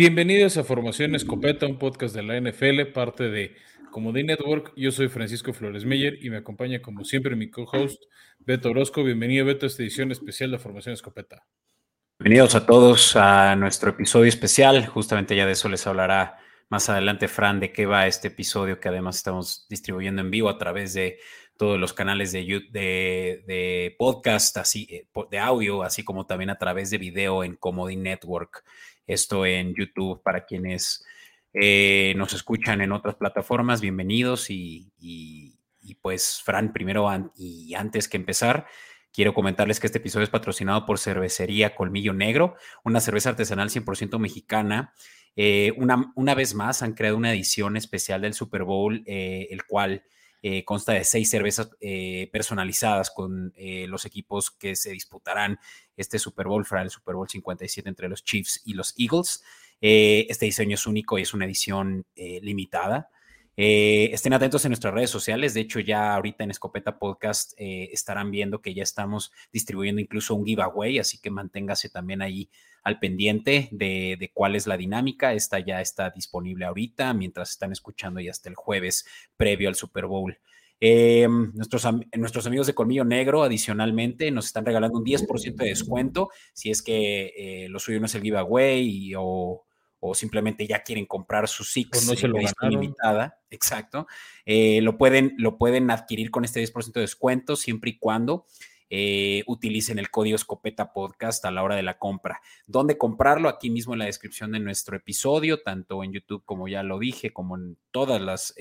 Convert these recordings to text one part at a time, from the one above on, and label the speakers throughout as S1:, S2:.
S1: Bienvenidos a Formación Escopeta, un podcast de la NFL, parte de Comodín Network. Yo soy Francisco Flores Meyer y me acompaña, como siempre, mi co-host Beto Orozco. Bienvenido, Beto, a esta edición especial de Formación Escopeta.
S2: Bienvenidos a todos a nuestro episodio especial. Justamente ya de eso les hablará más adelante Fran de qué va este episodio que además estamos distribuyendo en vivo a través de todos los canales de, de, podcast, así, eh, de audio, así como también a través de video en Comodín Network esto en YouTube para quienes eh, nos escuchan en otras plataformas. Bienvenidos y, pues, Fran, primero y antes que empezar, quiero comentarles que este episodio es patrocinado por Cervecería Colmillo Negro, una cerveza artesanal 100% mexicana. Eh, una, una, vez más han creado una edición especial del Super Bowl, eh, el cual consta de seis cervezas personalizadas con los equipos que se disputarán este Super Bowl, para el Super Bowl 57 entre los Chiefs y los Eagles. Eh, este diseño es único y es una edición eh, limitada. Eh, estén atentos en nuestras redes sociales. De hecho, ya ahorita en Escopeta Podcast estarán viendo que ya estamos distribuyendo incluso un giveaway, así que manténgase también ahí al pendiente de, cuál es la dinámica. Esta ya está disponible ahorita, mientras están escuchando y hasta el jueves previo al Super Bowl. Eh, nuestros, nuestros amigos de Colmillo Negro, adicionalmente, nos están regalando un 10% de descuento si es que eh, lo suyo no es el giveaway o, o simplemente ya quieren comprar su Six
S1: no se lo
S2: limitada. Exacto. Eh, lo, pueden, lo pueden adquirir con este 10% de descuento siempre y cuando utilicen el código Escopeta Podcast a la hora de la compra. ¿Dónde comprarlo? Aquí mismo en la descripción de nuestro episodio, tanto en YouTube como ya lo dije, como en todas las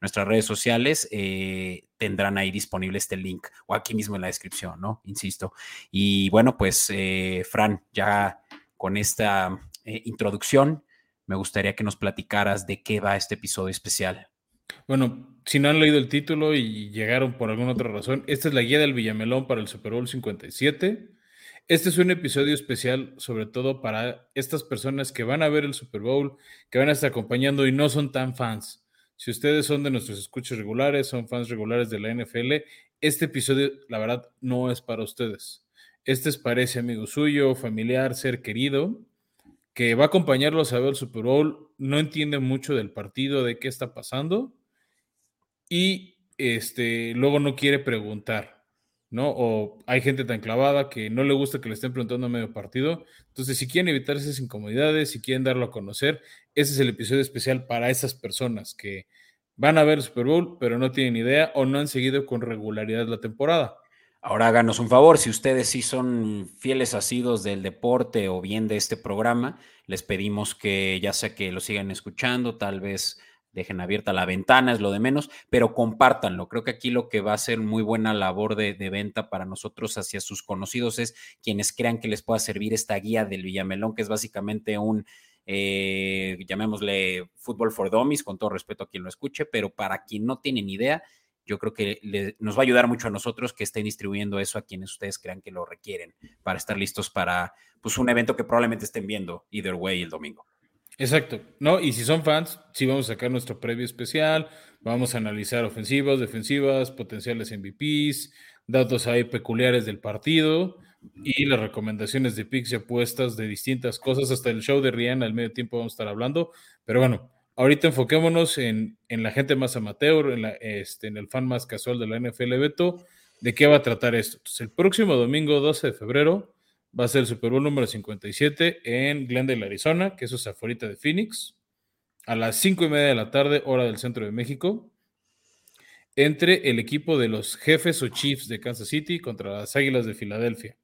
S2: nuestras redes sociales, eh, tendrán ahí disponible este link o aquí mismo en la descripción, ¿no? Insisto. Y bueno, pues, eh, Fran, ya con esta eh, introducción, me gustaría que nos platicaras de qué va este episodio especial.
S1: Bueno, si no han leído el título y llegaron por alguna otra razón, esta es la guía del Villamelón para el Super Bowl 57. Este es un episodio especial, sobre todo para estas personas que van a ver el Super Bowl, que van a estar acompañando y no son tan fans. Si ustedes son de nuestros escuchos regulares, son fans regulares de la NFL, este episodio, la verdad, no es para ustedes. Este es para ese amigo suyo, familiar, ser querido, que va a acompañarlos a ver el Super Bowl, no entiende mucho del partido, de qué está pasando, y este, luego no quiere preguntar. ¿no? O hay gente tan clavada que no le gusta que le estén preguntando a medio partido. Entonces, si quieren evitar esas incomodidades, si quieren darlo a conocer, ese es el episodio especial para esas personas que van a ver el Super Bowl, pero no tienen idea o no han seguido con regularidad la temporada.
S2: Ahora háganos un favor, si ustedes sí son fieles asidos del deporte o bien de este programa, les pedimos que ya sea que lo sigan escuchando, tal vez dejen abierta la ventana, es lo de menos, pero compártanlo. Creo que aquí lo que va a ser muy buena labor de, venta para nosotros hacia sus conocidos es quienes crean que les pueda servir esta guía del Villamelón, que es básicamente un, eh, llamémosle fútbol for dummies, con todo respeto a quien lo escuche, pero para quien no tiene ni idea, yo creo que nos va a ayudar mucho a nosotros que estén distribuyendo eso a quienes ustedes crean que lo requieren para estar listos para pues, un evento que probablemente estén viendo either way el domingo.
S1: Exacto, ¿no? Y si son fans, sí vamos a sacar nuestro previo especial, vamos a analizar ofensivas, defensivas, potenciales MVPs, datos ahí peculiares del partido y las recomendaciones de picks y apuestas de distintas cosas, hasta el show de Rihanna al medio tiempo vamos a estar hablando, pero bueno, ahorita enfoquémonos en, en la gente más amateur, en, la, este, en el fan más casual de la NFL Beto, de qué va a tratar esto. Entonces, el próximo domingo 12 de febrero va a ser el Super Bowl número 57 en Glendale, Arizona, que eso es afuera de Phoenix, a las 5 y media de la tarde, hora del centro de México, entre el equipo de los jefes o Chiefs de Kansas City contra las Águilas de Filadelfia.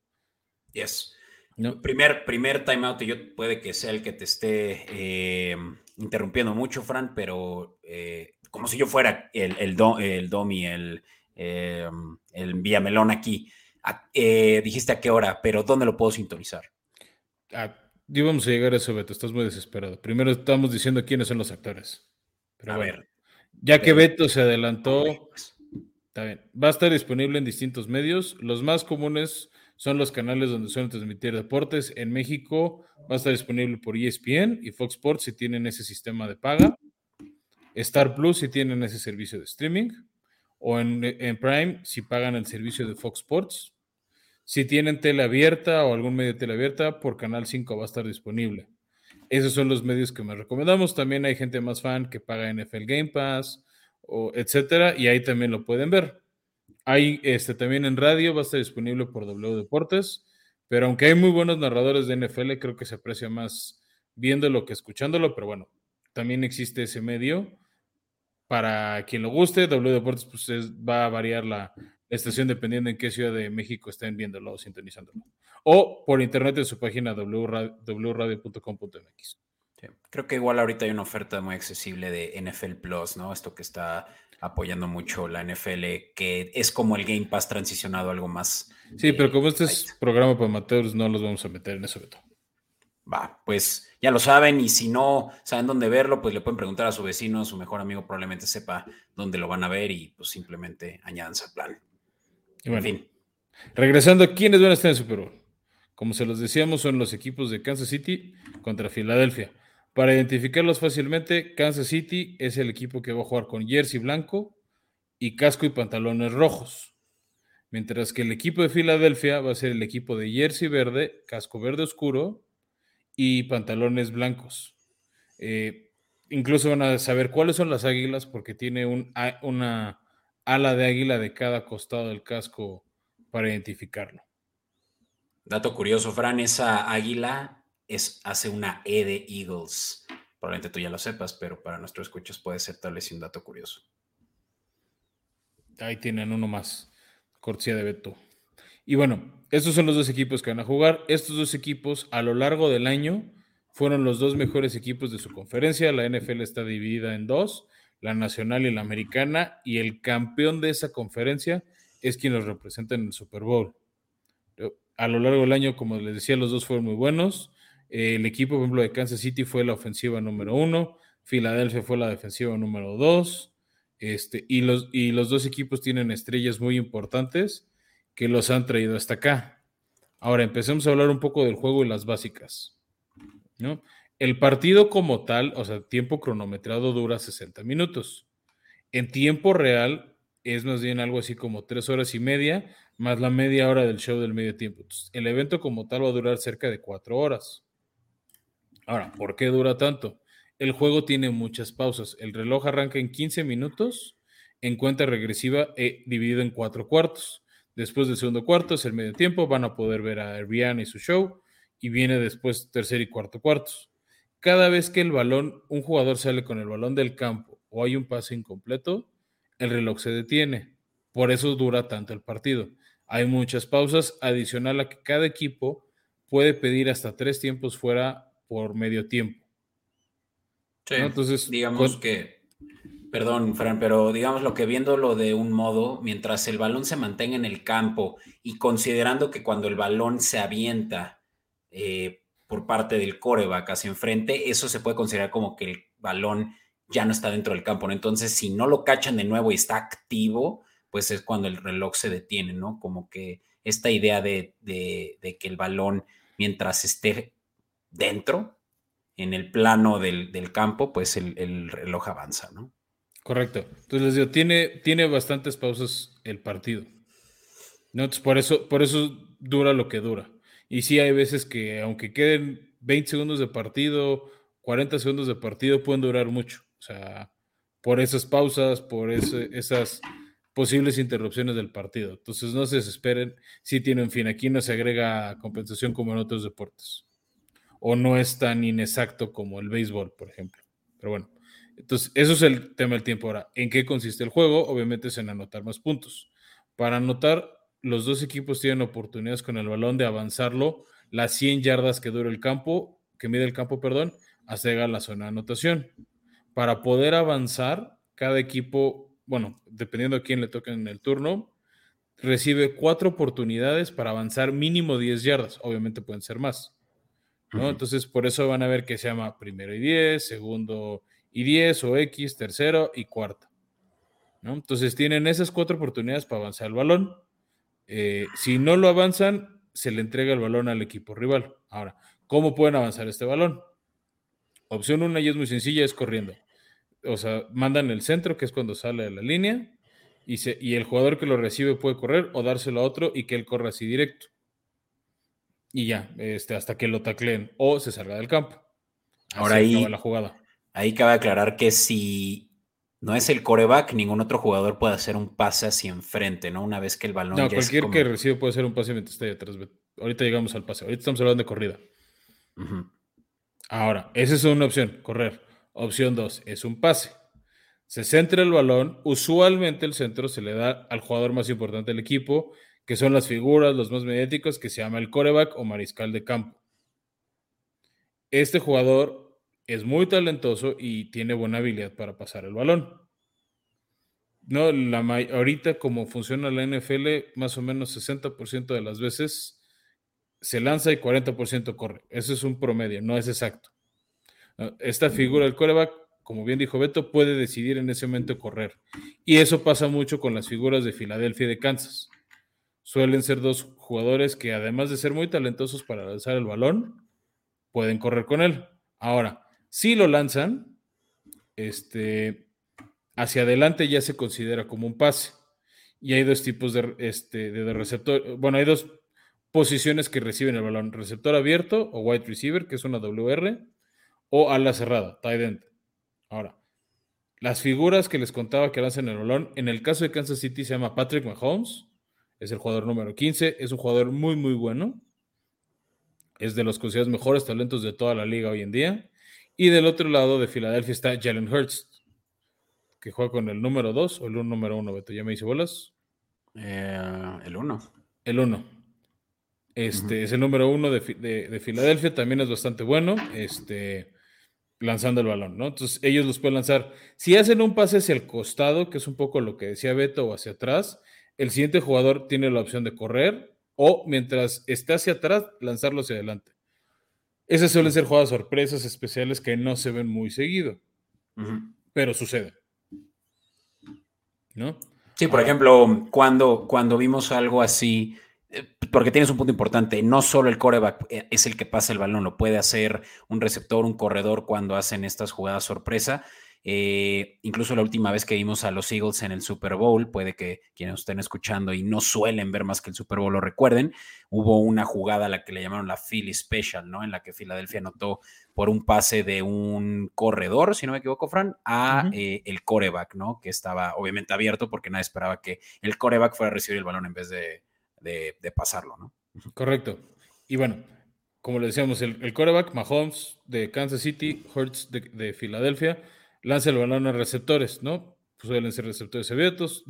S2: Yes. No. Primer, primer timeout, y yo puede que sea el que te esté eh, interrumpiendo mucho, Fran, pero eh, como si yo fuera el, el, el Domi, el, eh, el Villamelón aquí. Eh, dijiste a qué hora, pero ¿dónde lo puedo sintonizar?
S1: Ah, íbamos a llegar a eso, Beto. Estás muy desesperado. Primero estamos diciendo quiénes son los actores.
S2: a ver.
S1: Ya que Beto se adelantó, pues. está bien. Va a estar disponible en distintos medios. Los más comunes son los canales donde suelen transmitir deportes. En México va a estar disponible por ESPN y Fox Sports si tienen ese sistema de paga. Star Plus si tienen ese servicio de streaming. O en, en Prime si pagan el servicio de Fox Sports. Si tienen tele abierta o algún medio de tele abierta, por Canal 5 va a estar disponible. Esos son los medios que me recomendamos. También hay gente más fan que paga NFL Game Pass, o etcétera, y ahí también lo pueden ver. Hay este, también en radio, va a estar disponible por W Deportes, pero aunque hay muy buenos narradores de NFL, creo que se aprecia más viéndolo que escuchándolo, pero bueno, también existe ese medio. Para quien lo guste, W Deportes pues, va a variar la, estación dependiendo en qué ciudad de México estén viéndolo o sintonizándolo. O por internet en su página wradio.com.mx.
S2: Creo que igual ahorita hay una oferta muy accesible de NFL Plus, ¿no? Esto que está apoyando mucho la NFL, que es como el Game Pass transicionado a algo más.
S1: Sí, pero como este es programa para amateurs, no los vamos a meter en eso, Beto.
S2: Va, pues ya lo saben y si no saben dónde verlo, pues le pueden preguntar a su vecino, a su mejor amigo probablemente sepa dónde lo van a ver y pues simplemente añádanse al plan.
S1: Y bueno, en fin. Regresando, ¿quiénes van a estar en Super Bowl? Como se los decíamos, son los equipos de Kansas City contra Filadelfia. Para identificarlos fácilmente, Kansas City es el equipo que va a jugar con jersey blanco y casco y pantalones rojos. Mientras que el equipo de Filadelfia va a ser el equipo de jersey verde, casco verde oscuro y pantalones blancos. Eh, incluso van a saber cuáles son las águilas porque tiene un, una ala de águila de cada costado del casco para identificarlo.
S2: Dato curioso, Fran, esa águila es, hace una E de Eagles. Probablemente tú ya lo sepas, pero para nuestros escuchos puede ser tal vez un dato curioso.
S1: Ahí tienen uno más, cortesía de Beto. Y bueno, estos son los dos equipos que van a jugar. Estos dos equipos a lo largo del año fueron los dos mejores equipos de su conferencia. La NFL está dividida en dos, la nacional y la americana, y el campeón de esa conferencia es quien los representa en el Super Bowl. A lo largo del año, como les decía, los dos fueron muy buenos el equipo, por ejemplo, de Kansas City fue la ofensiva número uno, Filadelfia fue la defensiva número dos, este, y, los, y los dos equipos tienen estrellas muy importantes que los han traído hasta acá. Ahora empecemos a hablar un poco del juego y las básicas. ¿no? El partido como tal, o sea, tiempo cronometrado dura 60 minutos. En tiempo real es más bien algo así como tres horas y media, más la media hora del show del medio tiempo. el evento como tal va a durar cerca de cuatro horas. Ahora, ¿por qué dura tanto? El juego tiene muchas pausas. El reloj arranca en 15 minutos en cuenta regresiva eh, dividido en cuatro cuartos. Después del segundo cuarto es el medio tiempo. Van a poder ver a Rihanna y su show. Y viene después tercer y cuarto cuartos. Cada vez que el balón, un jugador sale con el balón del campo o hay un pase incompleto, el reloj se detiene. Por eso dura tanto el partido. Hay muchas pausas, adicional a que cada equipo puede pedir hasta tres tiempos fuera por medio tiempo.
S2: Sí, Entonces, digamos que, perdón, Fran, pero digamos lo que viéndolo de un modo, mientras el balón se mantenga en el campo y considerando que cuando el balón se avienta eh, por parte del coreback hacia enfrente, eso se puede considerar como que el balón ya no está dentro del campo, ¿no? Entonces, si no lo cachan de nuevo y está activo, pues es cuando el reloj se detiene, ¿no? Como que esta idea de, de que el balón, mientras esté dentro, en el plano del, campo, pues el, reloj avanza, ¿no?
S1: Correcto. Entonces les digo, tiene, tiene bastantes pausas el partido. ¿no? por eso, por eso dura lo que dura. Y sí hay veces que aunque queden 20 segundos de partido, 40 segundos de partido, pueden durar mucho. O sea, por esas pausas, por esas posibles interrupciones del partido. Entonces no se desesperen. Sí tienen fin. Aquí no se agrega compensación como en otros deportes o no es tan inexacto como el béisbol, por ejemplo. Pero bueno, entonces eso es el tema del tiempo. Ahora, ¿en qué consiste el juego? Obviamente es en anotar más puntos. Para anotar, los dos equipos tienen oportunidades con el balón de avanzarlo las 100 yardas que dura el campo, que mide el campo, perdón, hasta llegar a la zona de anotación. Para poder avanzar, cada equipo, bueno, dependiendo a quién le toque en el turno, recibe cuatro oportunidades para avanzar mínimo 10 yardas. Obviamente pueden ser más. Entonces, por eso van a ver que se llama primero y 10, segundo y 10 o X, tercero y cuarto. Entonces, tienen esas cuatro oportunidades para avanzar el balón. Eh, si no lo avanzan, se le entrega el balón al equipo rival. Ahora, ¿cómo pueden avanzar este balón? Opción una y es muy sencilla, es corriendo. O sea, mandan el centro, que es cuando sale de la línea, y, y el jugador que lo recibe puede correr o dárselo a otro y que él corra así directo y ya, este, hasta que lo tacleen o se salga del campo.
S2: Ahora ahí, la jugada. ahí cabe aclarar que si no es el coreback, ningún otro jugador puede hacer un pase hacia enfrente, ¿no? Una vez que el balón.
S1: No, cualquier que recibe puede hacer un pase mientras esté atrás. Ahorita llegamos al pase. Ahorita estamos hablando de corrida. Ahora, esa es una opción, correr. Opción dos, es un pase. Se centra el balón. Usualmente el centro se le da al jugador más importante del equipo, que son las figuras, los más mediáticos, que se llama el coreback o mariscal de campo. Este jugador es muy talentoso y tiene buena habilidad para pasar el balón. No, la ahorita como funciona la NFL, más o menos 60% de las veces se lanza y 40% corre. Eso es un promedio, no es exacto. Esta figura del coreback, como bien dijo Beto, puede decidir en ese momento correr. Y eso pasa mucho con las figuras de Filadelfia y de Kansas. Suelen ser dos jugadores que además de ser muy talentosos para lanzar el balón, pueden correr con él. Ahora, si lo lanzan, este, hacia adelante ya se considera como un pase. Y hay dos tipos de, este, de receptor. Bueno, hay dos posiciones que reciben el balón, receptor abierto o wide receiver, que es una WR, o ala cerrada, tight end. Ahora, las figuras que les contaba que lanzan el balón, en el caso de Kansas City se llama Patrick Mahomes, es el jugador número 15, es un jugador muy, muy bueno, es de los considerados mejores talentos de toda la liga hoy en día. Y del otro lado de Filadelfia está Jalen Hurts, que juega con el número 2 o el número 1, Beto, ¿ya me hice bolas?
S2: Eh, el 1.
S1: El 1. Este, Es el número uno de, Filadelfia, también es bastante bueno, este, lanzando el balón, ¿no? Entonces ellos los pueden lanzar. Si hacen un pase hacia el costado, que es un poco lo que decía Beto, o hacia atrás, el siguiente jugador tiene la opción de correr o mientras está hacia atrás, lanzarlo hacia adelante. Esas suelen ser jugadas sorpresas especiales que no se ven muy seguido, pero sucede. ¿No?
S2: Sí, por ejemplo, cuando, cuando vimos algo así porque tienes un punto importante, no solo el coreback eh, es el que pasa el balón, lo puede hacer un receptor, un corredor cuando hacen estas jugadas sorpresa. Eh, incluso la última vez que vimos a los Eagles en el Super Bowl, puede que quienes estén escuchando y no suelen ver más que el Super Bowl lo recuerden, hubo una jugada a la que le llamaron la Philly Special, ¿no? En la que Filadelfia anotó por un pase de un corredor, si no me equivoco, Fran, a eh, el coreback, ¿no? Que estaba obviamente abierto porque nadie esperaba que el coreback fuera a recibir el balón en vez de, de, pasarlo, ¿no?
S1: Correcto. Y bueno, como le decíamos, el, el quarterback, Mahomes de Kansas City, Hurts de, Filadelfia, lanza el balón a receptores, ¿no? Pues suelen ser receptores abiertos,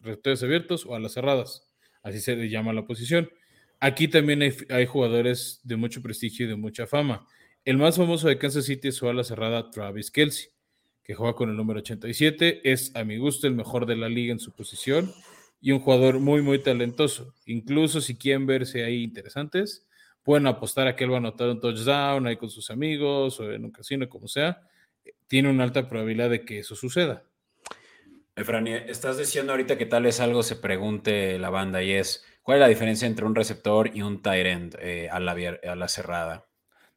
S1: receptores abiertos o a las cerradas. Así se le llama la posición. Aquí también hay, jugadores de mucho prestigio y de mucha fama. El más famoso de Kansas City es su ala cerrada Travis Kelsey, que juega con el número 87. Es, a mi gusto, el mejor de la liga en su posición y un jugador muy, muy talentoso. Incluso si quieren verse ahí interesantes, pueden apostar a que él va a anotar un touchdown ahí con sus amigos o en un casino, como sea. Tiene una alta probabilidad de que eso suceda.
S2: Efrani, estás diciendo ahorita que tal vez algo se pregunte la banda y es, ¿cuál es la diferencia entre un receptor y un tight end eh, a, la, a la cerrada?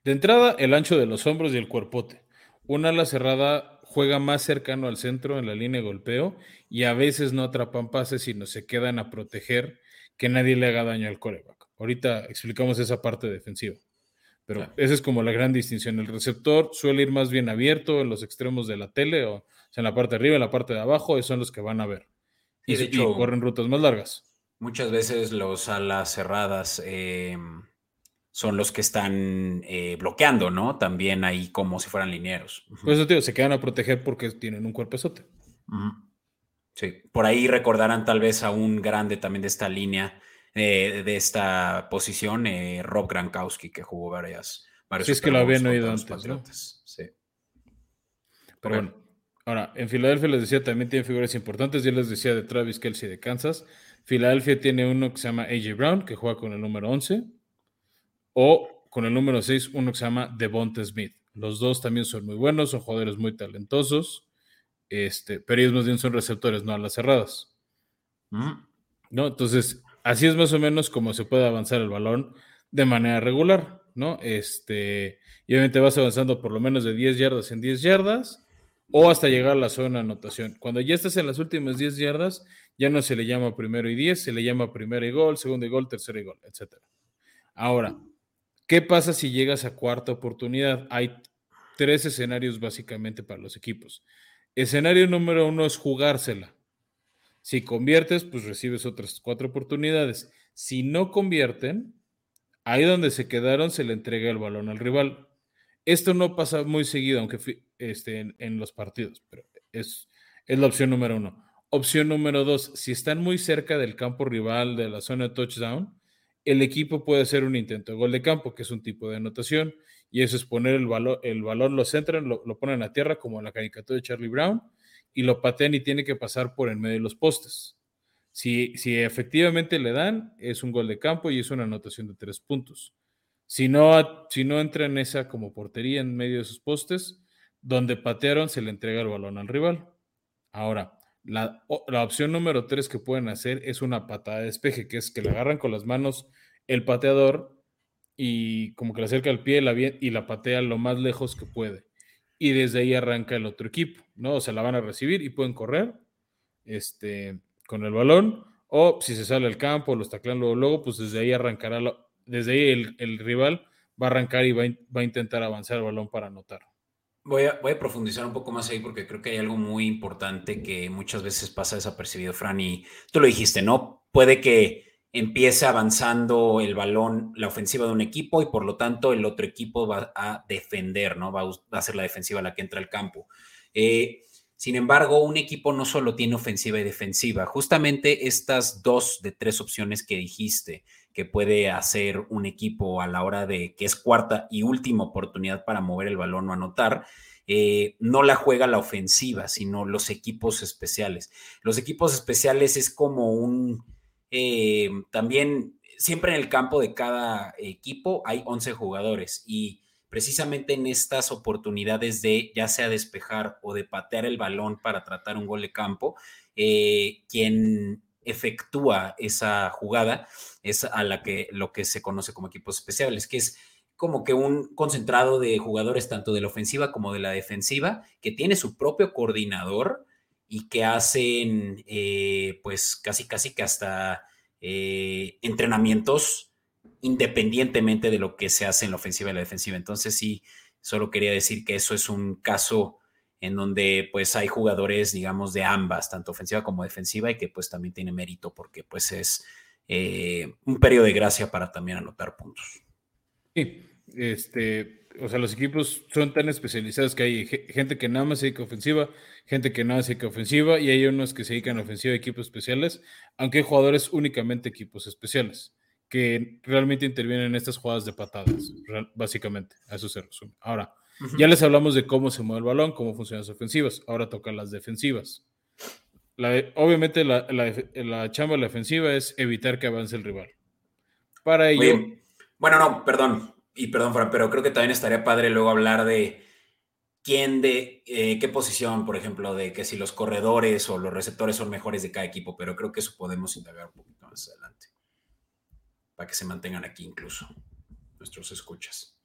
S1: De entrada, el ancho de los hombros y el cuerpote. Una ala cerrada juega más cercano al centro en la línea de golpeo y a veces no atrapan pases, sino se quedan a proteger que nadie le haga daño al coreback. Ahorita explicamos esa parte defensiva. Pero esa es como la gran distinción. El receptor suele ir más bien abierto en los extremos de la tele, o, sea, en la parte de arriba, en la parte de abajo, esos son los que van a ver. Y, de hecho, corren rutas más largas.
S2: Muchas veces los alas cerradas eh, son los que están eh, bloqueando, ¿no? También ahí como si fueran linieros.
S1: Pues eso, tío, se quedan a proteger porque tienen un cuerpo Uh
S2: Sí, por ahí recordarán tal vez a un grande también de esta línea, eh, de esta posición, eh, Rob Gronkowski, que jugó varias.
S1: Varios sí, es que lo habían oído antes. Sí. Pero bueno, ahora, en Filadelfia les decía, también tiene figuras importantes. Yo les decía de Travis Kelsey de Kansas. Filadelfia tiene uno que se llama AJ Brown, que juega con el número 11 o con el número 6, uno que se llama Devonta Smith. Los dos también son muy buenos, son jugadores muy talentosos, este, pero ellos más bien son receptores, no a las cerradas. Mm. ¿No? Entonces, así es más o menos como se puede avanzar el balón de manera regular, ¿no? Este, y obviamente vas avanzando por lo menos de 10 yardas en 10 yardas o hasta llegar a la zona de anotación. Cuando ya estás en las últimas 10 yardas, ya no se le llama primero y 10, se le llama primero y gol, segundo y gol, tercero y gol, etc. Ahora, ¿Qué pasa si llegas a cuarta oportunidad? Hay tres escenarios básicamente para los equipos. Escenario número uno es jugársela. Si conviertes, pues recibes otras cuatro oportunidades. Si no convierten, ahí donde se quedaron se le entrega el balón al rival. Esto no pasa muy seguido, aunque este, en, los partidos, pero es, es la opción número uno. Opción número dos, si están muy cerca del campo rival de la zona de touchdown, el equipo puede hacer un intento de gol de campo, que es un tipo de anotación y eso es poner el balón, el balón lo centran, lo, ponen a tierra como en la caricatura de Charlie Brown y lo patean y tiene que pasar por en medio de los postes. Si, si efectivamente le dan, es un gol de campo y es una anotación de tres puntos. Si no, si no entra en esa como portería en medio de esos postes, donde patearon se le entrega el balón al rival. Ahora, la, la, opción número tres que pueden hacer es una patada de despeje, que es que le agarran con las manos el pateador y como que le acerca el pie la y la patea lo más lejos que puede. Y desde ahí arranca el otro equipo, ¿no? O sea, la van a recibir y pueden correr este, con el balón, o si se sale al campo, los taclan luego, luego, pues desde ahí arrancará, desde ahí el, rival va a arrancar y va a, intentar avanzar el balón para anotar.
S2: Voy a, voy a, profundizar un poco más ahí porque creo que hay algo muy importante que muchas veces pasa desapercibido, Fran, y tú lo dijiste, ¿no? Puede que empiece avanzando el balón, la ofensiva de un equipo y por lo tanto el otro equipo va a defender, ¿no? Va a, ser la defensiva la que entra al campo. Eh, sin embargo, un equipo no solo tiene ofensiva y defensiva, justamente estas dos de tres opciones que dijiste que puede hacer un equipo a la hora de que es cuarta y última oportunidad para mover el balón o anotar, eh, no la juega la ofensiva, sino los equipos especiales. Los equipos especiales es como un eh, también siempre en el campo de cada equipo hay 11 jugadores y precisamente en estas oportunidades de ya sea despejar o de patear el balón para tratar un gol de campo, eh, quien efectúa esa jugada es a la que lo que se conoce como equipos especiales, que es como que un concentrado de jugadores tanto de la ofensiva como de la defensiva, que tiene su propio coordinador y que hacen eh, pues casi casi que hasta eh, entrenamientos independientemente de lo que se hace en la ofensiva y la defensiva. Entonces sí, solo quería decir que eso es un caso en donde pues hay jugadores, digamos, de ambas, tanto ofensiva como defensiva, y que pues también tiene mérito porque pues es eh, un periodo de gracia para también anotar puntos.
S1: Sí, este, o sea, los equipos son tan especializados que hay gente que nada más se dedica a ofensiva, gente que nada más se dedica a ofensiva, y hay unos que se dedican a ofensiva y equipos especiales, aunque hay jugadores únicamente equipos especiales, que realmente intervienen en estas jugadas de patadas, básicamente, a eso se resume. Ahora, ya les hablamos de cómo se mueve el balón, cómo funcionan las ofensivas, ahora tocan las defensivas. obviamente la, la, chamba de la defensiva es evitar que avance el rival. Para ello...
S2: bueno, no, perdón, y perdón, pero creo que también estaría padre luego hablar de quién de eh, qué posición, por ejemplo, de que si los corredores o los receptores son mejores de cada equipo, pero creo que eso podemos indagar un poquito más adelante para que se mantengan aquí incluso nuestros escuchas.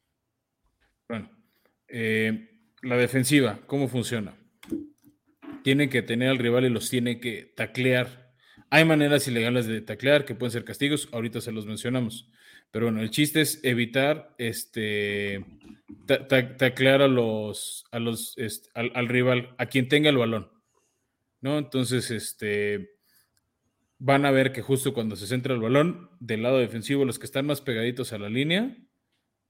S1: Bueno, eh, la defensiva, ¿cómo funciona? Tienen que tener al rival y los tiene que taclear. Hay maneras ilegales de taclear que pueden ser castigos, ahorita se los mencionamos. Pero bueno, el chiste es evitar este taclear a los, a los al, rival, a quien tenga el balón. ¿No? Entonces, este van a ver que justo cuando se centra el balón, del lado defensivo, los que están más pegaditos a la línea,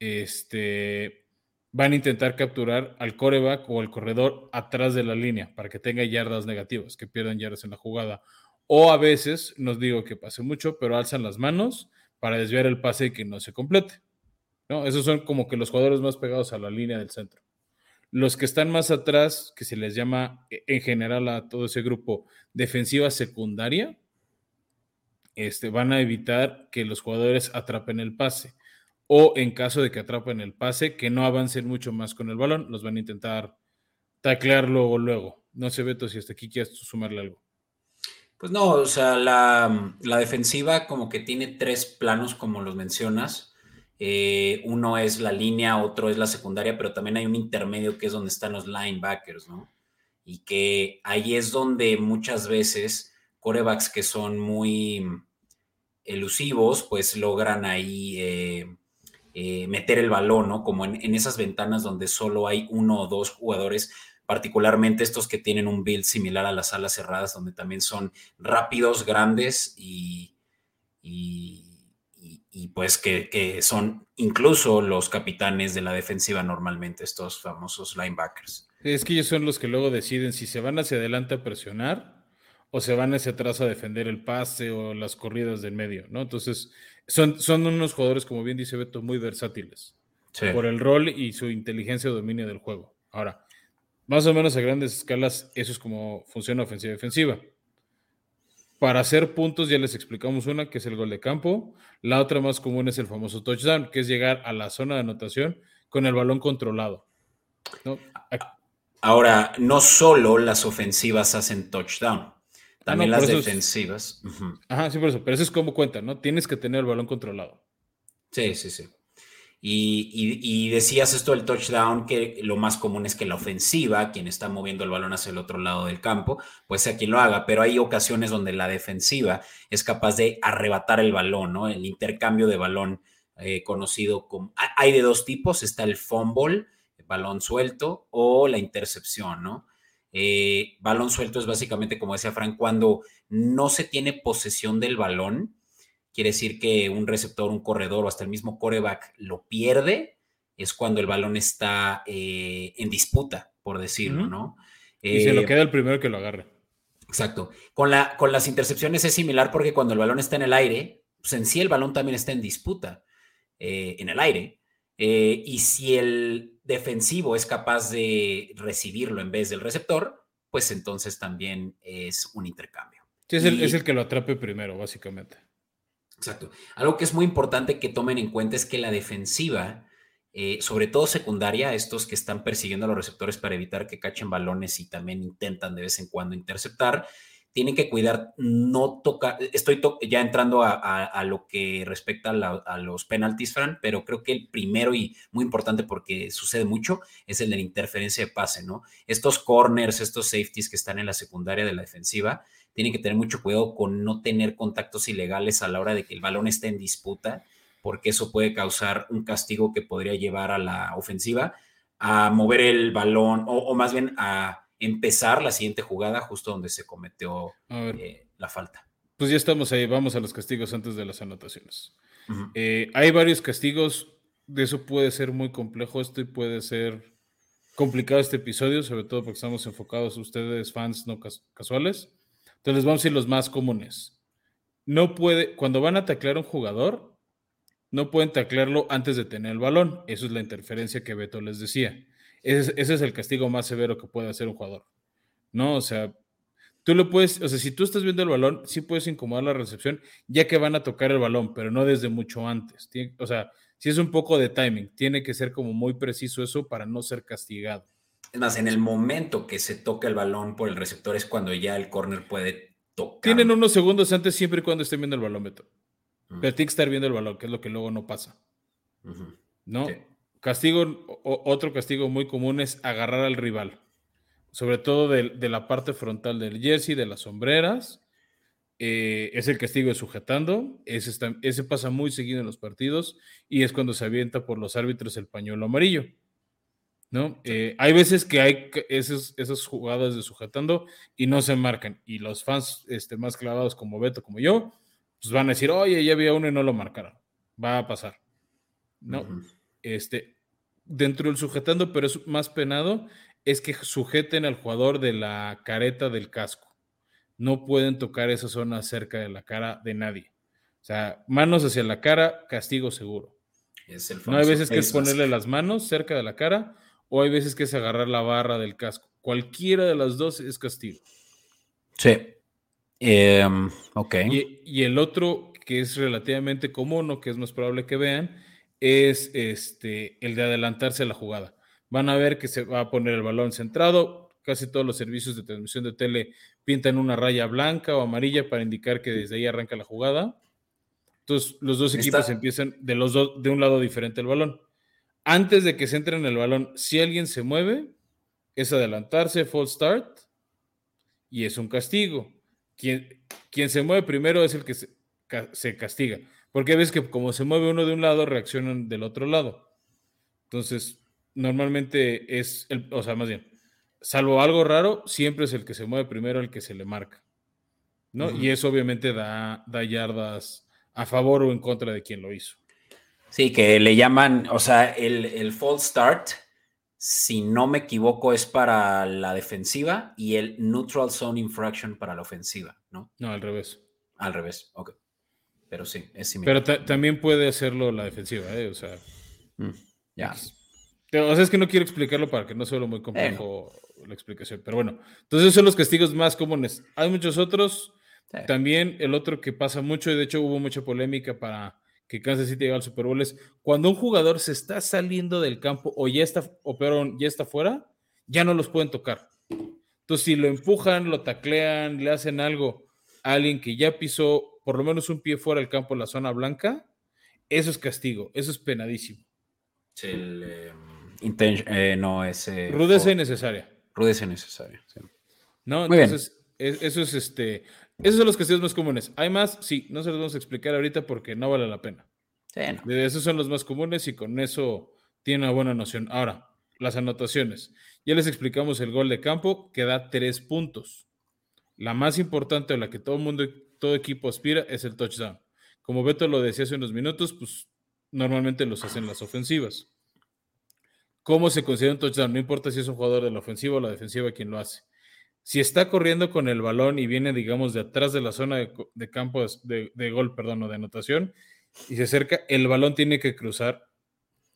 S1: este, van a intentar capturar al coreback o al corredor atrás de la línea para que tenga yardas negativas, que pierdan yardas en la jugada. O a veces, no digo que pase mucho, pero alzan las manos para desviar el pase y que no se complete. ¿no? Esos son como que los jugadores más pegados a la línea del centro. Los que están más atrás, que se les llama e, en general a todo ese grupo defensiva secundaria, este, van a evitar que los jugadores atrapen el pase. O en caso de que atrapen el pase, que no avancen mucho más con el balón, los van a intentar taclear luego, luego. No sé, Beto, si hasta aquí quieres sumarle algo.
S2: Pues no, o sea, la, defensiva como que tiene tres planos, como los mencionas. Eh, uno es la línea, otro es la secundaria, pero también hay un intermedio que es donde están los linebackers, ¿no? Y que ahí es donde muchas veces corebacks que son muy elusivos, pues logran ahí eh, eh, meter el balón, ¿no? Como en, esas ventanas donde solo hay uno o dos jugadores, particularmente estos que tienen un build similar a las alas cerradas, donde también son rápidos, grandes y, y, pues que, son incluso los capitanes de la defensiva normalmente, estos famosos linebackers.
S1: Es que ellos son los que luego deciden si se van hacia adelante a presionar o se van hacia atrás a defender el pase o las corridas del medio, ¿no? Entonces, son, son unos jugadores, como bien dice Beto, muy versátiles por el rol y su inteligencia o dominio del juego. Ahora, más o menos a grandes escalas, eso es como funciona ofensiva y defensiva. Para hacer puntos ya les explicamos una, que es el gol de campo. La otra más común es el famoso touchdown, que es llegar a la zona de anotación con el balón controlado.
S2: Ahora, no solo las ofensivas hacen touchdown. Ah, También las defensivas.
S1: Ajá, sí, por eso. Pero eso es como cuenta, ¿no? Tienes que tener el balón controlado.
S2: Sí, sí, sí. Y, decías esto del touchdown, que lo más común es que la ofensiva, quien está moviendo el balón hacia el otro lado del campo, pues sea quien lo haga, pero hay ocasiones donde la defensiva es capaz de arrebatar el balón, ¿no? El intercambio de balón eh, conocido como... Hay de dos tipos, está el fumble, el balón suelto, o la intercepción, ¿no? Eh, balón suelto es básicamente, como decía Frank, cuando no se tiene posesión del balón, quiere decir que un receptor, un corredor o hasta el mismo coreback lo pierde, es cuando el balón está eh, en disputa, por decirlo, ¿no?
S1: y se lo eh, queda el primero que lo agarre.
S2: Exacto. Con, la, con las intercepciones es similar porque cuando el balón está en el aire, pues en sí el balón también está en disputa en el aire. y si el defensivo es capaz de recibirlo en vez del receptor, pues entonces también es un intercambio.
S1: Sí, es, el, que lo atrape primero, básicamente.
S2: Exacto. Algo que es muy importante que tomen en cuenta es que la defensiva, eh, sobre todo secundaria, estos que están persiguiendo a los receptores para evitar que cachen balones y también intentan de vez en cuando interceptar, tienen que cuidar, no tocar, estoy ya entrando a, lo que respecta a, los penaltis, Fran, pero creo que el primero y muy importante porque sucede mucho es el de la interferencia de pase, ¿no? Estos corners, estos safeties que están en la secundaria de la defensiva, tienen que tener mucho cuidado con no tener contactos ilegales a la hora de que el balón esté en disputa, porque eso puede causar un castigo que podría llevar a la ofensiva a mover el balón o más bien a empezar la siguiente jugada justo donde se cometió eh, la falta.
S1: Pues ya estamos ahí, vamos a los castigos antes de las anotaciones. Eh, hay varios castigos, de eso puede ser muy complejo esto y puede ser complicado este episodio, sobre todo porque estamos enfocados ustedes fans no casuales. Entonces vamos a ir los más comunes. No puede, cuando van a taclear a un jugador, no pueden taclearlo antes de tener el balón. Eso es la interferencia que Beto les decía. Ese, es el castigo más severo que puede hacer un jugador. ¿No? O sea, tú lo puedes, o sea, si tú estás viendo el balón, sí puedes incomodar la recepción, ya que van a tocar el balón, pero no desde mucho antes. o sea, si es un poco de timing, tiene que ser como muy preciso eso para no ser castigado.
S2: Es más, en el momento que se toca el balón por el receptor es cuando ya el corner puede tocar.
S1: Tienen unos segundos antes siempre y cuando estén viendo el balón, Beto. Pero tiene que estar viendo el balón, que es lo que luego no pasa. ¿No? Castigo, otro castigo muy común es agarrar al rival, sobre todo de, la parte frontal del jersey, de las sombreras. Eh, es el castigo de sujetando. Ese, ese, pasa muy seguido en los partidos y es cuando se avienta por los árbitros el pañuelo amarillo. ¿no? Eh, hay veces que hay esas, esas jugadas de sujetando y no se marcan. Y los fans este, más clavados como Beto, como yo, pues van a decir, oye, ya había uno y no lo marcaron. Va a pasar. ¿no? Este, dentro del sujetando, pero es más penado, es que sujeten al jugador de la careta del casco. No pueden tocar esa zona cerca de la cara de nadie. O sea, manos hacia la cara, castigo seguro. no hay veces que es ponerle las manos cerca de la cara o hay veces que es agarrar la barra del casco. Cualquiera de las dos es castigo.
S2: Sí. Em, ok.
S1: Y, y, el otro que es relativamente común o que es más probable que vean es este, el de adelantarse a la jugada. Van a ver que se va a poner el balón centrado. Casi todos los servicios de transmisión de tele pintan una raya blanca o amarilla para indicar que desde ahí arranca la jugada. Entonces, los dos equipos empiezan de, los de un lado diferente el balón. Antes de que se entre en el balón, si alguien se mueve, es adelantarse, false start, y es un castigo. Quien, quien se mueve primero es el que, se castiga. Porque ves que como se mueve uno de un lado, reaccionan del otro lado. Entonces, normalmente es, el, o sea, más bien, salvo algo raro, siempre es el que se mueve primero el que se le marca. ¿no? Y eso obviamente da, da yardas a favor o en contra de quien lo hizo.
S2: Sí, que le llaman, o sea, el, el false start, si no me equivoco, es para la defensiva y el neutral zone infraction para la ofensiva, ¿no?
S1: No, al revés.
S2: Al revés, ok. Pero sí, es similar.
S1: Pero también puede hacerlo la defensiva, ¿eh? O sea.
S2: Mm, ya.
S1: O sea, es que no quiero explicarlo para que no sea muy complejo la explicación. Pero bueno, entonces son los castigos más comunes. Hay muchos otros. También el otro que pasa mucho, y de hecho hubo mucha polémica para que Kansas City llegue al Super Bowl, es cuando un jugador se está saliendo del campo o ya está, o ya está fuera, ya no los pueden tocar. Entonces, si lo empujan, lo taclean, le hacen algo a alguien que ya pisó por lo menos un pie fuera del campo, la zona blanca, eso es castigo, eso es penadísimo.
S2: El, em, eh, no es.
S1: Eh, rudeza innecesaria.
S2: Rudeza innecesaria.
S1: No, entonces, eso es este. Esos son los castigos más comunes. Hay más, sí, no se los vamos a explicar ahorita porque no vale la pena.
S2: Sí,
S1: Esos son los más comunes y con eso tiene una buena noción. Ahora, las anotaciones. Ya les explicamos el gol de campo que da tres puntos. La más importante, o la que todo mundo, todo equipo aspira, es el touchdown. Como Beto lo decía hace unos minutos, pues normalmente los hacen las ofensivas. ¿Cómo se considera un touchdown? No importa si es un jugador de la ofensiva o la defensiva quien lo hace. Si está corriendo con el balón y viene, digamos, de atrás de la zona de, campo de, gol, perdón, o de anotación, y se acerca, el balón tiene que cruzar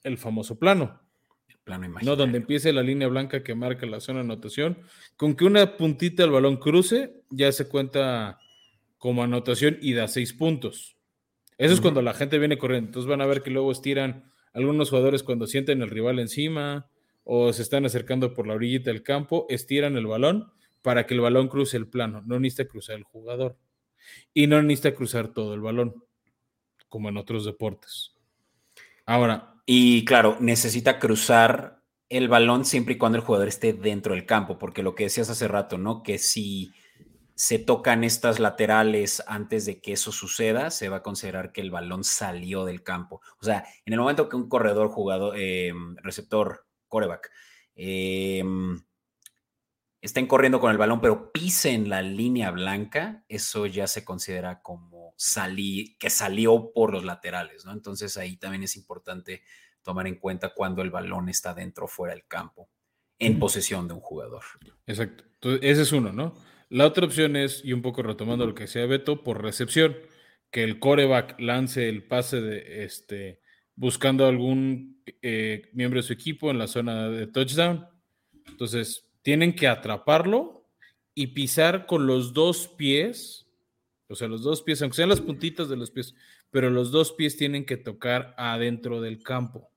S1: el famoso plano.
S2: El plano
S1: imaginario. No, donde empiece la línea blanca que marca la zona de anotación. Con que una puntita del balón cruce, ya se cuenta como anotación y da seis puntos. Eso es cuando la gente viene corriendo. Entonces van a ver que luego estiran algunos jugadores cuando sienten el rival encima o se están acercando por la orillita del campo, estiran el balón para que el balón cruce el plano. No necesita cruzar el jugador. Y no necesita cruzar todo el balón, como en otros deportes. Ahora.
S2: Y claro, necesita cruzar el balón siempre y cuando el jugador esté dentro del campo, porque lo que decías hace rato, ¿no? Que si se tocan estas laterales antes de que eso suceda, se va a considerar que el balón salió del campo. O sea, en el momento que un corredor, jugador, em, receptor, coreback, eh, estén corriendo con el balón, pero pisen la línea blanca, eso ya se considera como salir, que salió por los laterales, ¿no? Entonces ahí también es importante tomar en cuenta cuando el balón está dentro o fuera del campo, en posesión de un jugador.
S1: Exacto. Entonces, ese es uno, ¿no? La otra opción es, y un poco retomando lo que decía Beto, por recepción, que el coreback lance el pase de este buscando algún eh, miembro de su equipo en la zona de touchdown. Entonces, tienen que atraparlo y pisar con los dos pies, o sea, los dos pies, aunque sean las puntitas de los pies, pero los dos pies tienen que tocar adentro del campo.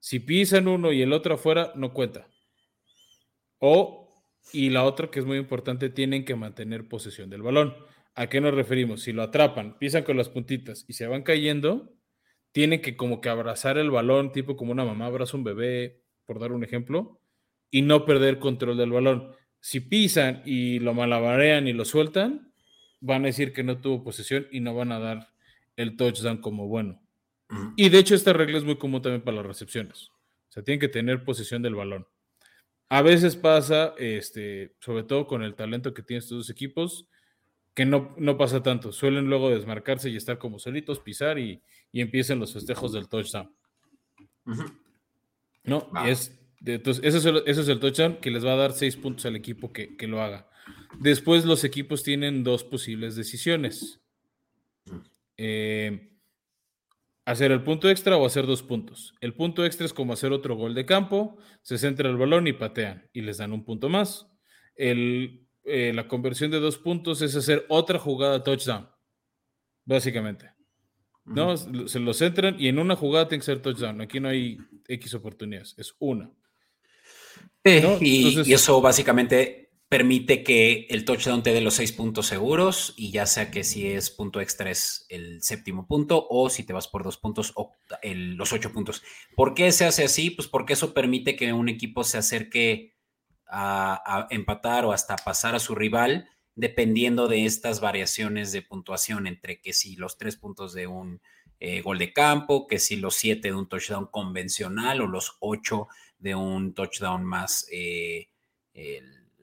S1: Si pisan uno y el otro afuera, no cuenta. O, y la otra que es muy importante, tienen que mantener posesión del balón. ¿A qué nos referimos? Si lo atrapan, pisan con las puntitas y se van cayendo, tienen que como que abrazar el balón, tipo como una mamá abraza un bebé, por dar un ejemplo, y no perder control del balón. Si pisan y lo malabarean y lo sueltan, van a decir que no tuvo posesión y no van a dar el touchdown como bueno. Y de hecho esta regla es muy común también para las recepciones. O sea, tienen que tener posesión del balón. A veces pasa, este, sobre todo con el talento que tienen estos dos equipos, que no, no pasa tanto. Suelen luego desmarcarse y estar como solitos, pisar y, y empiecen los festejos del touchdown. No, es entonces, eso es, el, touchdown que les va a dar seis puntos al equipo que, lo haga. Después los equipos tienen dos posibles decisiones. Eh, hacer el punto extra o hacer dos puntos. El punto extra es como hacer otro gol de campo, se centra el balón y patean y les dan un punto más. Eh, la conversión de dos puntos es hacer otra jugada touchdown, básicamente. ¿no? Se lo centran y en una jugada tiene que ser touchdown. Aquí no hay X oportunidades, es una
S2: y, eso básicamente permite que el touchdown te dé los seis puntos seguros y ya sea que si es punto extra es el séptimo punto o si te vas por dos puntos o los ocho puntos. ¿Por qué se hace así? Pues porque eso permite que un equipo se acerque a, empatar o hasta pasar a su rival dependiendo de estas variaciones de puntuación entre que si los tres puntos de un eh, gol de campo, que si los siete de un touchdown convencional o los ocho de un touchdown más eh,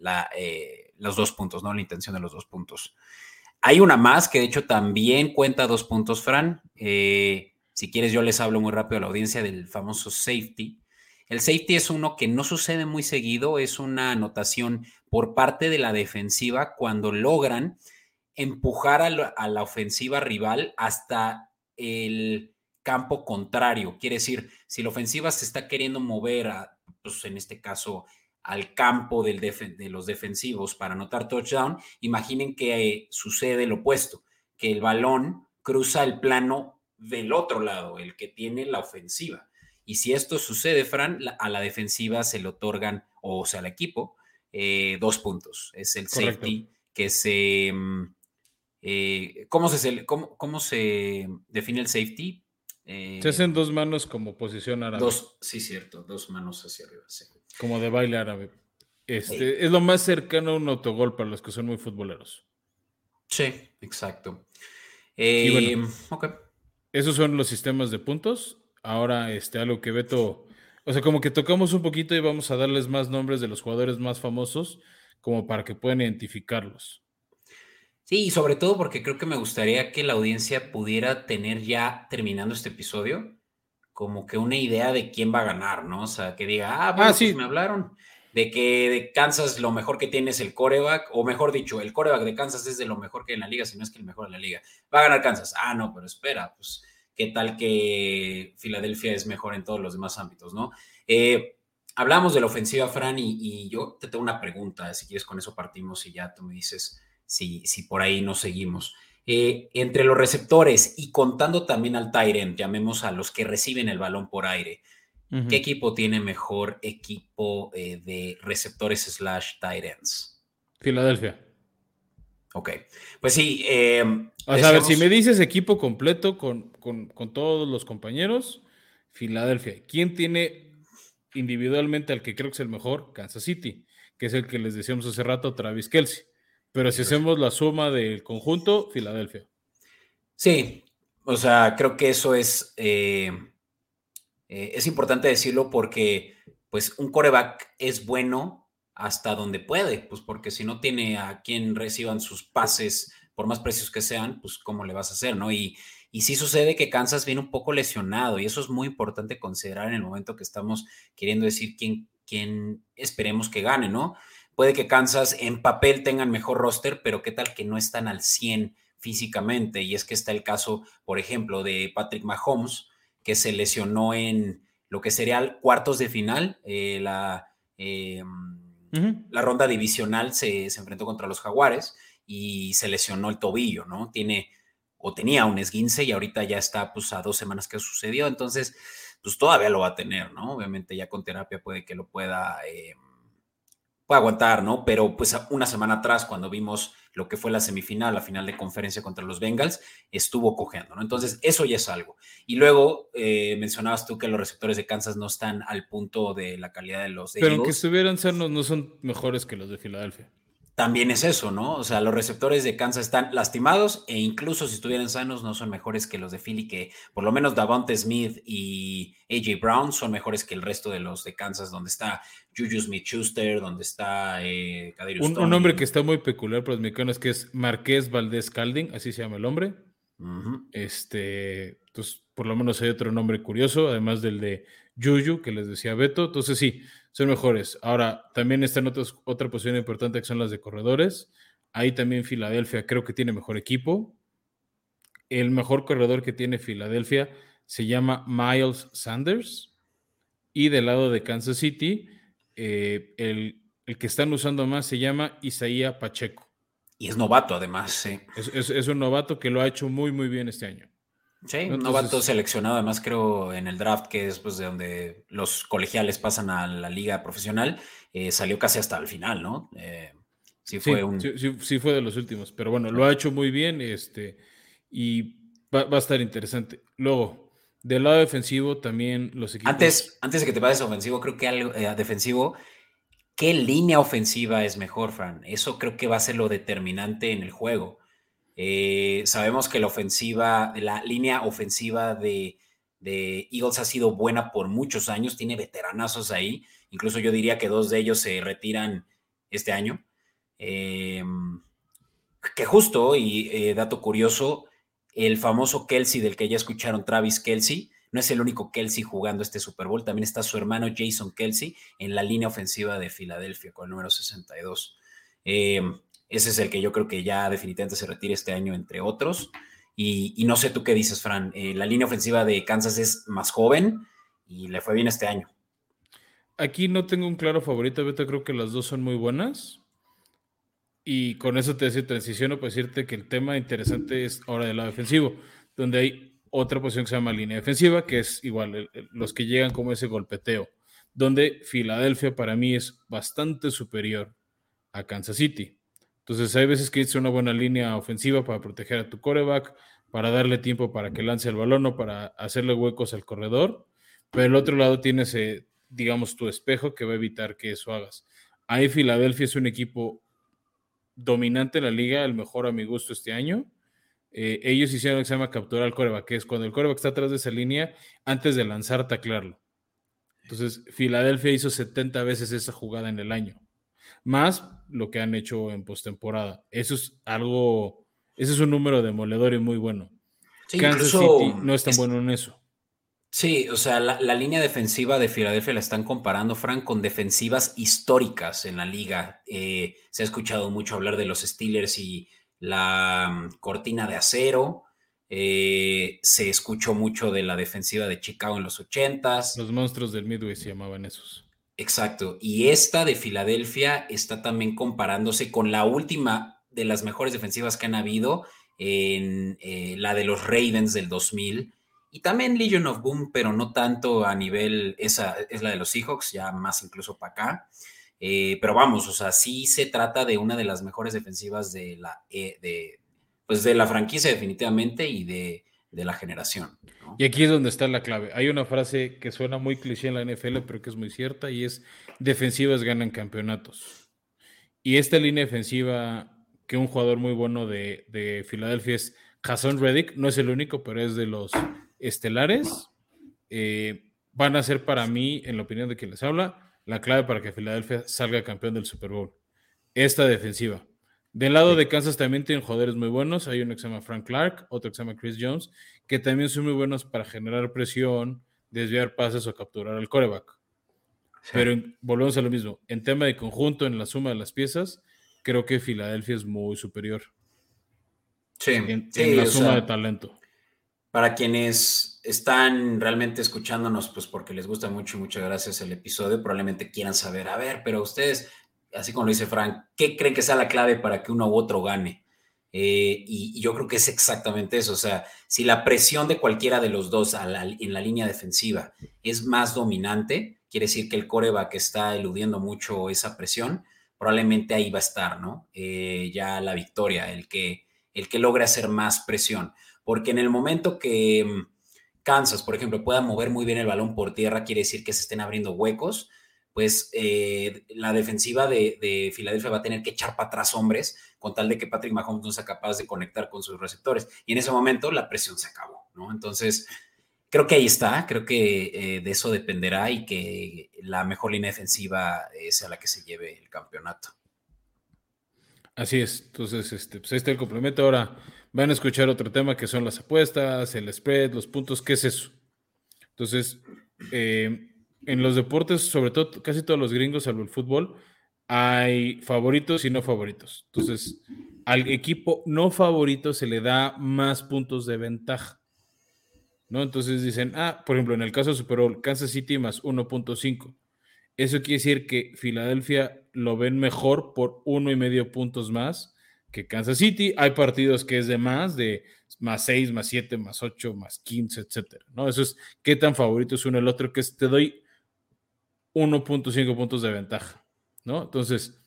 S2: la, eh, los dos puntos, ¿no? La intención de los dos puntos. Hay una más que de hecho también cuenta dos puntos, Fran. si quieres, yo les hablo muy rápido a la audiencia del famoso safety. El safety es uno que no sucede muy seguido, es una anotación por parte de la defensiva cuando logran empujar a la, ofensiva rival hasta el campo contrario. Quiere decir, si la ofensiva se está queriendo mover, a, pues en este caso, al campo del de los defensivos para anotar touchdown, imaginen que eh, sucede lo opuesto, que el balón cruza el plano del otro lado, el que tiene la ofensiva. Y si esto sucede, Fran, a la defensiva se le otorgan, o sea, al equipo, eh, dos puntos. Es el safety que se... Mm, eh, ¿cómo, se cómo, se define el safety?
S1: Se hacen dos manos como posición árabe.
S2: Dos, sí, cierto, dos manos hacia arriba, sí.
S1: Como de baile árabe. Este, Es lo más cercano a un autogol para los que son muy futboleros.
S2: Sí, exacto. Eh,
S1: esos son los sistemas de puntos. Ahora, este, algo que Beto, o sea, como que tocamos un poquito y vamos a darles más nombres de los jugadores más famosos, como para que puedan identificarlos.
S2: Sí, y sobre todo porque creo que me gustaría que la audiencia pudiera tener ya, terminando este episodio, como que una idea de quién va a ganar, ¿no? O sea, que diga, ah, bueno, ah, sí. Pues me hablaron de que de Kansas lo mejor que tiene es el coreback, o mejor dicho, el coreback de Kansas es de lo mejor que hay en la liga, si no es que el mejor de la liga. Va a ganar Kansas. Ah, no, pero espera, pues qué tal que Filadelfia es mejor en todos los demás ámbitos, ¿no? Eh, hablamos de la ofensiva, Fran, y, yo te tengo una pregunta, si quieres con eso partimos y ya tú me dices si, si por ahí nos seguimos. Eh, entre los receptores y contando también al Tyrant, llamemos a los que reciben el balón por aire, ¿qué equipo tiene mejor equipo eh, de receptores slash Tyrants?
S1: Filadelfia.
S2: Ok, pues sí. Eh,
S1: o sea, a ver, si me dices equipo completo con, todos los compañeros, Filadelfia. ¿Quién tiene individualmente al que creo que es el mejor? Kansas City, que es el que les decíamos hace rato, Travis Kelsey. Pero si hacemos la suma del conjunto, Filadelfia.
S2: Sí, o sea, creo que eso es, eh, eh, es importante decirlo porque pues un coreback es bueno hasta donde puede, pues porque si no tiene a quien reciban sus pases, por más precios que sean, pues cómo le vas a hacer, ¿no? Y, y sí sucede que Kansas viene un poco lesionado y eso es muy importante considerar en el momento que estamos queriendo decir quién, quién esperemos que gane, ¿no? Puede que Kansas en papel tengan mejor roster, pero qué tal que no están al 100 físicamente. Y es que está el caso, por ejemplo, de Patrick Mahomes, que se lesionó en lo que sería cuartos de final, eh, la... Eh, la ronda divisional se, enfrentó contra los Jaguares y se lesionó el tobillo, ¿no? Tiene o tenía un esguince y ahorita ya está pues a dos semanas que sucedió, entonces pues todavía lo va a tener, ¿no? Obviamente ya con terapia puede que lo pueda, eh, pueda aguantar, ¿no? Pero pues una semana atrás cuando vimos lo que fue la semifinal, la final de conferencia contra los Bengals, estuvo cojeando, ¿no? Entonces, eso ya es algo. Y luego eh, mencionabas tú que los receptores de Kansas no están al punto de la calidad de los
S1: de Pero aunque estuvieran sanos, no son mejores que los de Filadelfia
S2: también es eso, ¿no? O sea, los receptores de Kansas están lastimados e incluso si estuvieran sanos no son mejores que los de Philly, que por lo menos Davante Smith y AJ Brown son mejores que el resto de los de Kansas, donde está Juju Smith-Schuster, donde está eh,
S1: un, un, nombre que está muy peculiar para los mexicanos que es Marqués Valdés Calding, así se llama el hombre. Este, pues por lo menos hay otro nombre curioso, además del de Juju, que les decía Beto. Entonces sí, son mejores. Ahora, también están otras, otra posición importante que son las de corredores. Ahí también Filadelfia creo que tiene mejor equipo. El mejor corredor que tiene Filadelfia se llama Miles Sanders. Y del lado de Kansas City, eh, el, que están usando más se llama Isaías Pacheco.
S2: Y es novato además, sí.
S1: es, un novato que lo ha hecho muy, muy bien este año.
S2: Sí, un novato seleccionado, además creo en el draft, que es pues, de donde los colegiales pasan a la liga profesional, eh, salió casi hasta el final, ¿no? Eh,
S1: sí, fue un... sí, fue de los últimos, pero bueno, lo ha hecho muy bien este, y va, a estar interesante. Luego, del lado defensivo también los equipos...
S2: Antes, antes de que te pases ofensivo, creo que algo eh, defensivo, ¿Qué línea ofensiva es mejor, Fran? Eso creo que va a ser lo determinante en el juego. Eh, sabemos que la ofensiva, la línea ofensiva de, Eagles ha sido buena por muchos años, tiene veteranazos ahí, incluso yo diría que dos de ellos se retiran este año. Em, que justo, y eh, dato curioso, el famoso Kelsey del que ya escucharon, Travis Kelsey, no es el único Kelsey jugando este Super Bowl, también está su hermano Jason Kelsey en la línea ofensiva de Filadelfia con el número 62. Em, ese es el que yo creo que ya definitivamente se retira este año, entre otros. Y, no sé tú qué dices, Fran. Eh, la línea ofensiva de Kansas es más joven y le fue bien este año.
S1: Aquí no tengo un claro favorito, Beto. Creo que las dos son muy buenas. Y con eso te decía transiciono para decirte que el tema interesante es ahora del lado defensivo, donde hay otra posición que se llama línea defensiva, que es igual, los que llegan como ese golpeteo, donde Filadelfia para mí es bastante superior a Kansas City. Entonces hay veces que es una buena línea ofensiva para proteger a tu coreback, para darle tiempo para que lance el balón o para hacerle huecos al corredor, pero el otro lado tienes, digamos, tu espejo que va a evitar que eso hagas. Ahí Filadelfia es un equipo dominante en la liga, el mejor a mi gusto este año, eh, ellos hicieron lo que se llama capturar al coreback, que es cuando el coreback está atrás de esa línea, antes de lanzar, taclearlo. Entonces, Filadelfia hizo 70 veces esa jugada en el año, más lo que han hecho en postemporada. Eso es algo, ese es un número demoledor y muy bueno. Kansas City no es tan bueno en eso.
S2: Sí, o sea, la, la, línea defensiva de Filadelfia la están comparando, Frank, con defensivas históricas en la liga. Eh, se ha escuchado mucho hablar de los Steelers y la mm, cortina de acero. Eh, se escuchó mucho de la defensiva de Chicago en los ochentas.
S1: Los monstruos del Midway se llamaban esos.
S2: Exacto. Y esta de Filadelfia está también comparándose con la última de las mejores defensivas que han habido, en eh, la de los Ravens del 2000. Y también Legion of Boom, pero no tanto a nivel, esa es la de los Seahawks, ya más incluso para acá. Eh, pero vamos, o sea, sí se trata de una de las mejores defensivas de la, eh, de, pues de la franquicia definitivamente y de, la generación.
S1: Y aquí es donde está la clave. Hay una frase que suena muy cliché en la NFL, pero que es muy cierta, y es defensivas ganan campeonatos. Y esta línea defensiva, que un jugador muy bueno de, de Filadelfia es Jason Reddick, no es el único, pero es de los estelares, eh, van a ser para mí, en la opinión de quien les habla, la clave para que Filadelfia salga campeón del Super Bowl. Esta defensiva. Del lado de Kansas también tienen jugadores muy buenos. Hay uno que se llama Frank Clark, otro que se llama Chris Jones, que también son muy buenos para generar presión, desviar pases o capturar al coreback. Pero volvemos a lo mismo. En tema de conjunto, en la suma de las piezas, creo que Filadelfia es muy superior.
S2: Sí,
S1: en, la suma de talento.
S2: Para quienes están realmente escuchándonos, pues porque les gusta mucho y muchas gracias el episodio, probablemente quieran saber, a ver, pero ustedes, así como lo dice Frank, ¿qué creen que sea la clave para que uno u otro gane? Eh, y, yo creo que es exactamente eso. O sea, si la presión de cualquiera de los dos en la línea defensiva es más dominante, quiere decir que el coreback está eludiendo mucho esa presión, probablemente ahí va a estar, ¿no? Eh, ya la victoria, el que, el que logre hacer más presión porque en el momento que mm, Kansas, por ejemplo, pueda mover muy bien el balón por tierra, quiere decir que se estén abriendo huecos, pues eh, la defensiva de, Filadelfia va a tener que echar para atrás hombres con tal de que Patrick Mahomes no sea capaz de conectar con sus receptores. Y en ese momento la presión se acabó, ¿no? Entonces, creo que ahí está, creo que eh, de eso dependerá y que la mejor línea defensiva sea la que se lleve el campeonato.
S1: Así es, entonces, este, pues ahí está el complemento. Ahora, van a escuchar otro tema que son las apuestas, el spread, los puntos, ¿qué es eso? Entonces, eh, en los deportes, sobre todo casi todos los gringos, salvo el fútbol, hay favoritos y no favoritos. Entonces, al equipo no favorito se le da más puntos de ventaja. ¿No? Entonces dicen, ah, por ejemplo, en el caso de Super Bowl, Kansas City más 1.5. Eso quiere decir que Filadelfia lo ven mejor por uno y medio puntos más que Kansas City. Hay partidos que es de más, de más 6, más 7, más 8, más 15, etcétera, ¿no? Eso es qué tan favorito es uno el otro, que es, te doy 1.5 puntos de ventaja, ¿no? Entonces,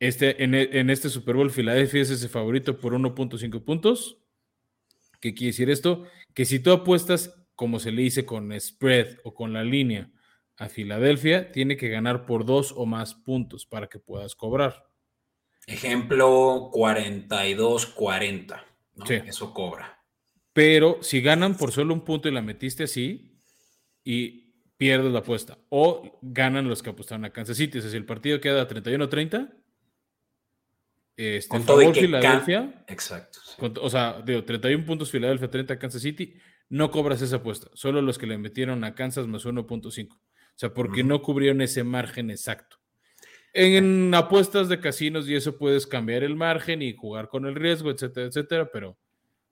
S1: este, en, en, este Super Bowl, Filadelfia es ese favorito por 1.5 puntos. ¿Qué quiere decir esto? Que si tú apuestas, como se le dice con spread o con la línea, a Filadelfia, tiene que ganar por dos o más puntos para que puedas cobrar.
S2: Ejemplo 42-40. ¿no? Eso cobra.
S1: Pero si ganan por solo un punto y la metiste así, y pierdes la apuesta. O ganan los que apostaron a Kansas City. O sea, si el partido queda 31-30, este, con todo Filadelfia.
S2: Exacto.
S1: o sea, digo, 31 puntos Filadelfia, 30 Kansas City, no cobras esa apuesta. Solo los que le metieron a Kansas más 1.5. O sea, porque no cubrieron ese margen exacto. En apuestas de casinos y eso puedes cambiar el margen y jugar con el riesgo, etcétera, etcétera, pero,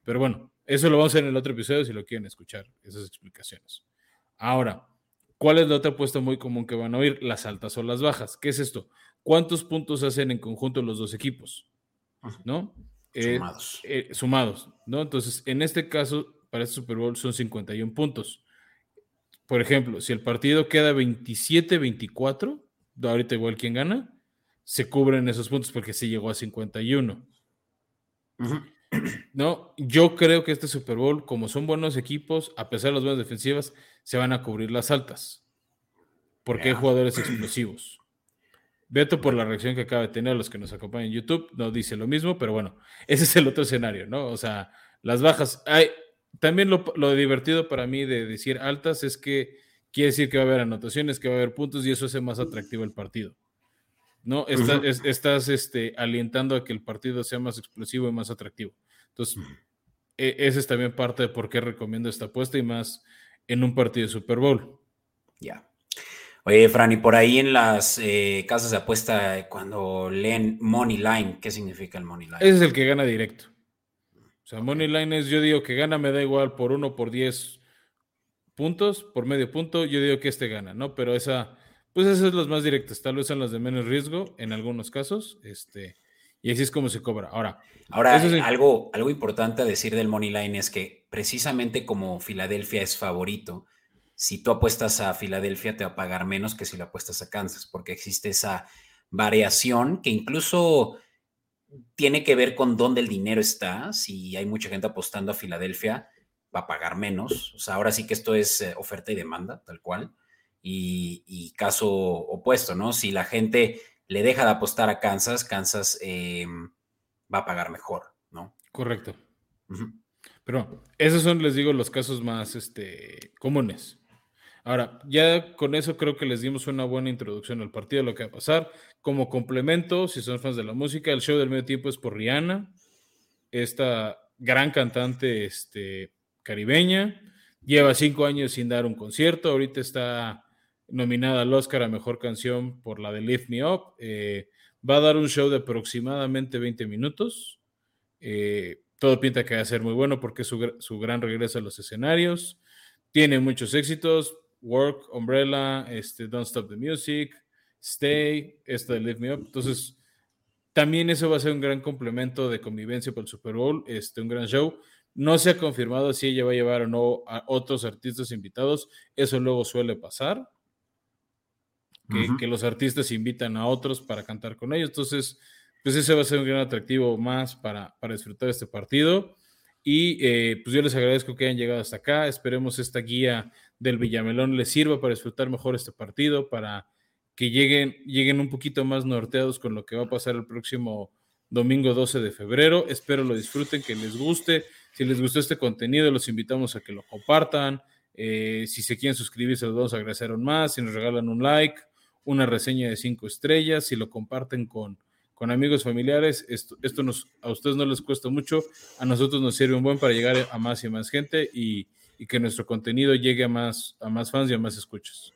S1: pero bueno, eso lo vamos a hacer en el otro episodio si lo quieren escuchar, esas explicaciones. Ahora, ¿cuál es la otra apuesta muy común que van a oír? Las altas o las bajas. ¿Qué es esto? ¿Cuántos puntos hacen en conjunto los dos equipos? ¿No?
S2: Eh, sumados.
S1: Eh, sumados, ¿no? Entonces, en este caso, para este Super Bowl son 51 puntos. Por ejemplo, si el partido queda 27-24, ahorita igual quien gana, se cubren esos puntos porque se llegó a 51. No, yo creo que este Super Bowl, como son buenos equipos, a pesar de las buenas defensivas, se van a cubrir las altas. Porque hay jugadores explosivos. Beto, por la reacción que acaba de tener los que nos acompañan en YouTube, no dice lo mismo, pero bueno, ese es el otro escenario, ¿no? O sea, las bajas. Hay, también lo, lo divertido para mí de decir altas es que quiere decir que va a haber anotaciones, que va a haber puntos y eso hace más atractivo el partido. ¿No? estás este, alientando a que el partido sea más explosivo y más atractivo. Entonces, e, esa es también parte de por qué recomiendo esta apuesta y más en un partido de Super Bowl.
S2: Ya. Oye, Fran, y por ahí en las eh, casas de apuesta, cuando leen Money Line, ¿qué significa el Money Line?
S1: Ese es el que gana directo. O sea, Money Line es, yo digo que gana, me da igual por uno, por diez puntos, por medio punto, yo digo que este gana, ¿no? Pero esa, pues esas son las más directas, tal vez son las de menos riesgo en algunos casos, este, y así es como se cobra. Ahora,
S2: ahora algo, algo importante a decir del Money Line es que precisamente como Filadelfia es favorito, si tú apuestas a Filadelfia te va a pagar menos que si lo apuestas a Kansas, porque existe esa variación que incluso tiene que ver con dónde el dinero está. Si hay mucha gente apostando a Filadelfia, va a pagar menos. O sea, ahora sí que esto es eh, oferta y demanda, tal cual. Y, caso opuesto, ¿no? Si la gente le deja de apostar a Kansas, Kansas eh, va a pagar mejor, ¿no?
S1: Correcto. Pero esos son, les digo, los casos más este, comunes. Ahora, ya con eso creo que les dimos una buena introducción al partido, lo que va a pasar. Como complemento, si son fans de la música, el show del medio tiempo es por Rihanna, esta gran cantante este, caribeña. Lleva cinco años sin dar un concierto. Ahorita está nominada al Oscar a Mejor Canción por la de Lift Me Up. Eh, va a dar un show de aproximadamente 20 minutos. Eh, todo pinta que va a ser muy bueno porque es su, gran regreso a los escenarios. Tiene muchos éxitos. Work, Umbrella, este, Don't Stop the Music, Stay, esta de Lift Me Up. Entonces, también eso va a ser un gran complemento de convivencia para el Super Bowl, este, un gran show. No se ha confirmado si ella va a llevar o no a otros artistas invitados. Eso luego suele pasar. Que, los artistas invitan a otros para cantar con ellos. Entonces, pues ese va a ser un gran atractivo más para, para disfrutar este partido. Y eh, pues yo les agradezco que hayan llegado hasta acá. Esperemos esta guía del Villamelón les sirva para disfrutar mejor este partido, para que lleguen, lleguen un poquito más norteados con lo que va a pasar el próximo domingo 12 de febrero. Espero lo disfruten, que les guste. Si les gustó este contenido, los invitamos a que lo compartan. Eh, si se quieren suscribir, se los vamos a agradecer aún más. Si nos regalan un like, una reseña de cinco estrellas, si lo comparten con, con amigos familiares, esto, esto nos, a ustedes no les cuesta mucho, a nosotros nos sirve un buen para llegar a más y más gente y, que nuestro contenido llegue a más, a más fans y a más escuchas.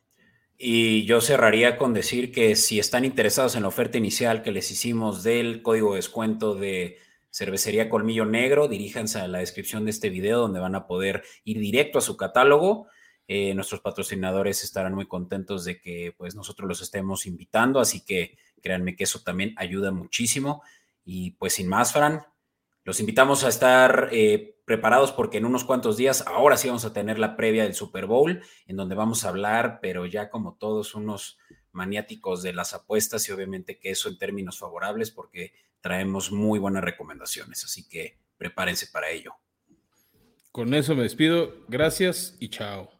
S2: Y yo cerraría con decir que si están interesados en la oferta inicial que les hicimos del código de descuento de Cervecería Colmillo Negro, diríjanse a la descripción de este video donde van a poder ir directo a su catálogo. Eh, nuestros patrocinadores estarán muy contentos de que pues nosotros los estemos invitando, así que créanme que eso también ayuda muchísimo. Y pues sin más, Fran, los invitamos a estar eh, preparados porque en unos cuantos días, ahora sí vamos a tener la previa del Super Bowl, en donde vamos a hablar, pero ya como todos unos maniáticos de las apuestas y obviamente que eso en términos favorables porque traemos muy buenas recomendaciones, así que prepárense para ello.
S1: Con eso me despido, gracias y chao.